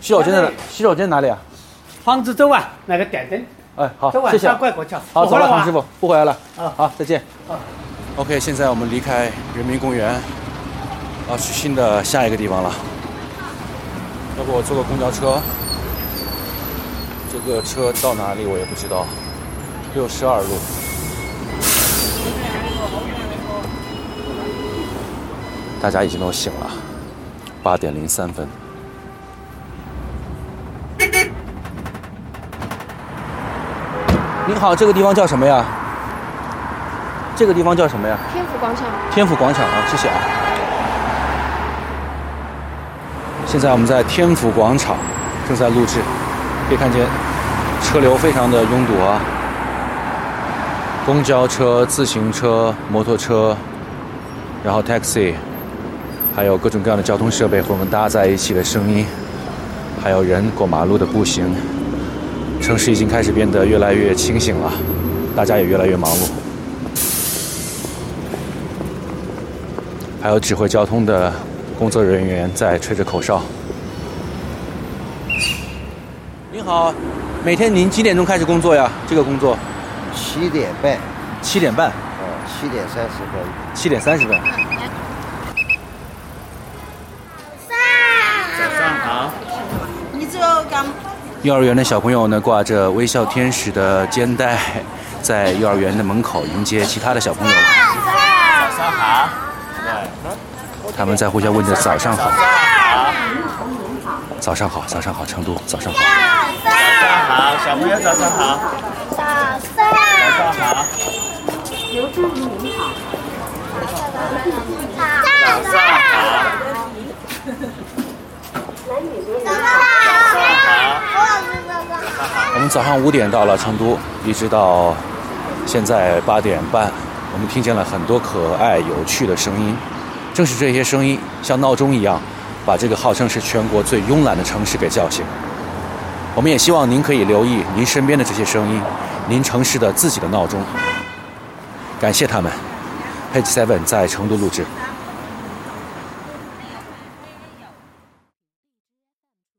洗手间在哪？洗手间哪里啊？房子走啊，那个电灯，哎，好谢谢。好，走了，黄师傅，不回来了。啊好，再见。OK，现在我们离开人民公园，要去新的下一个地方了。要不我坐个公交车？这个车到哪里我也不知道。六十二路。大家已经都醒了，八点零三分。您好，这个地方叫什么呀？这个地方叫什么呀？天府广场。天府广场啊，谢谢啊。现在我们在天府广场正在录制，可以看见车流非常的拥堵啊，公交车、自行车、摩托车，然后 taxi，还有各种各样的交通设备混搭在一起的声音，还有人过马路的步行。城市已经开始变得越来越清醒了，大家也越来越忙碌。还有指挥交通的工作人员在吹着口哨。您好，每天您几点钟开始工作呀？这个工作七点半，七点半，哦，七点三十分。七点三十分。幼儿园的小朋友呢，挂着微笑天使的肩带，在幼儿园的门口迎接其他的小朋友。早上好，他们在互相问着早上好，早上好，早上好，成都，早上好。早上好，小朋友早上好，早上好，早上好，我们早上五点到了成都，一直到现在八点半，我们听见了很多可爱有趣的声音。正是这些声音，像闹钟一样，把这个号称是全国最慵懒的城市给叫醒。我们也希望您可以留意您身边的这些声音，您城市的自己的闹钟。感谢他们，Page Seven 在成都录制。